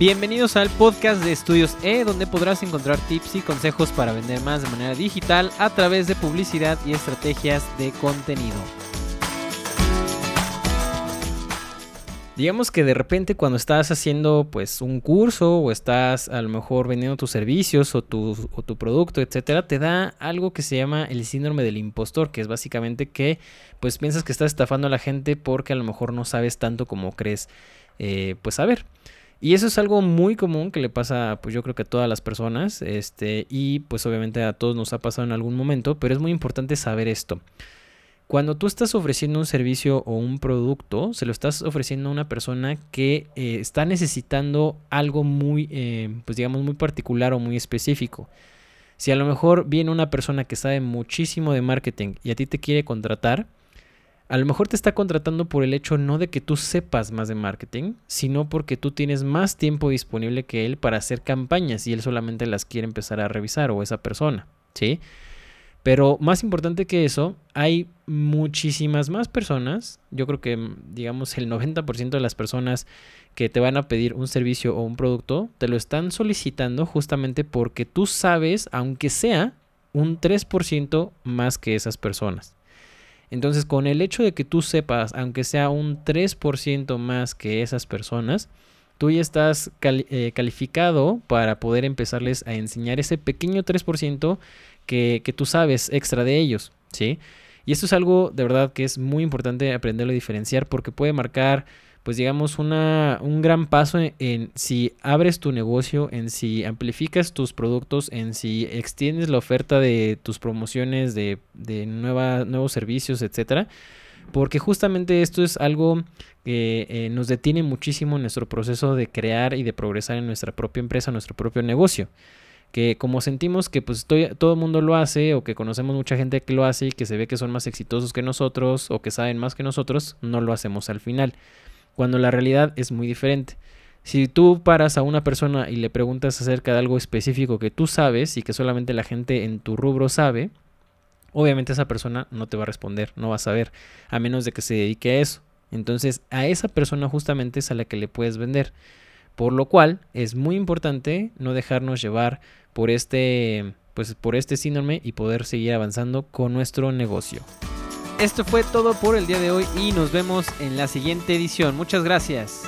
Bienvenidos al podcast de Estudios E, donde podrás encontrar tips y consejos para vender más de manera digital a través de publicidad y estrategias de contenido. Digamos que de repente cuando estás haciendo pues un curso o estás a lo mejor vendiendo tus servicios o tu, producto, etcétera, te da algo que se llama el síndrome del impostor, que es básicamente que pues piensas que estás estafando a la gente porque a lo mejor no sabes tanto como crees eh, pues saber. Y eso es algo muy común que le pasa, pues yo creo que a todas las personas, este, y pues obviamente a todos nos ha pasado en algún momento, pero es muy importante saber esto. Cuando tú estás ofreciendo un servicio o un producto, se lo estás ofreciendo a una persona que eh, está necesitando algo muy, eh, pues digamos, muy particular o muy específico. Si a lo mejor viene una persona que sabe muchísimo de marketing y a ti te quiere contratar, a lo mejor te está contratando por el hecho no de que tú sepas más de marketing, sino porque tú tienes más tiempo disponible que él para hacer campañas y él solamente las quiere empezar a revisar o esa persona, ¿sí? Pero más importante que eso, hay muchísimas más personas, yo creo que digamos el 90% de las personas que te van a pedir un servicio o un producto, te lo están solicitando justamente porque tú sabes, aunque sea un 3% más que esas personas. Entonces, con el hecho de que tú sepas, aunque sea un 3% más que esas personas, tú ya estás eh, calificado para poder empezarles a enseñar ese pequeño 3% que, que tú sabes extra de ellos, ¿sí? Y esto es algo de verdad que es muy importante aprenderlo a diferenciar porque puede marcar pues digamos, una, un gran paso en, si abres tu negocio, en si amplificas tus productos, en si extiendes la oferta de tus promociones, de, de nuevos servicios, etcétera. Porque justamente esto es algo que eh, nos detiene muchísimo en nuestro proceso de crear y de progresar en nuestra propia empresa, nuestro propio negocio que como sentimos que pues todo el mundo lo hace o que conocemos mucha gente que lo hace y que se ve que son más exitosos que nosotros o que saben más que nosotros, no lo hacemos al final cuando la realidad es muy diferente. Si tú paras a una persona y le preguntas acerca de algo específico que tú sabes y que solamente la gente en tu rubro sabe, obviamente esa persona no te va a responder, no va a saber, a menos de que se dedique a eso. Entonces a esa persona justamente es a la que le puedes vender. Por lo cual es muy importante no dejarnos llevar por este, pues, por este síndrome y poder seguir avanzando con nuestro negocio. Esto fue todo por el día de hoy y nos vemos en la siguiente edición. Muchas gracias.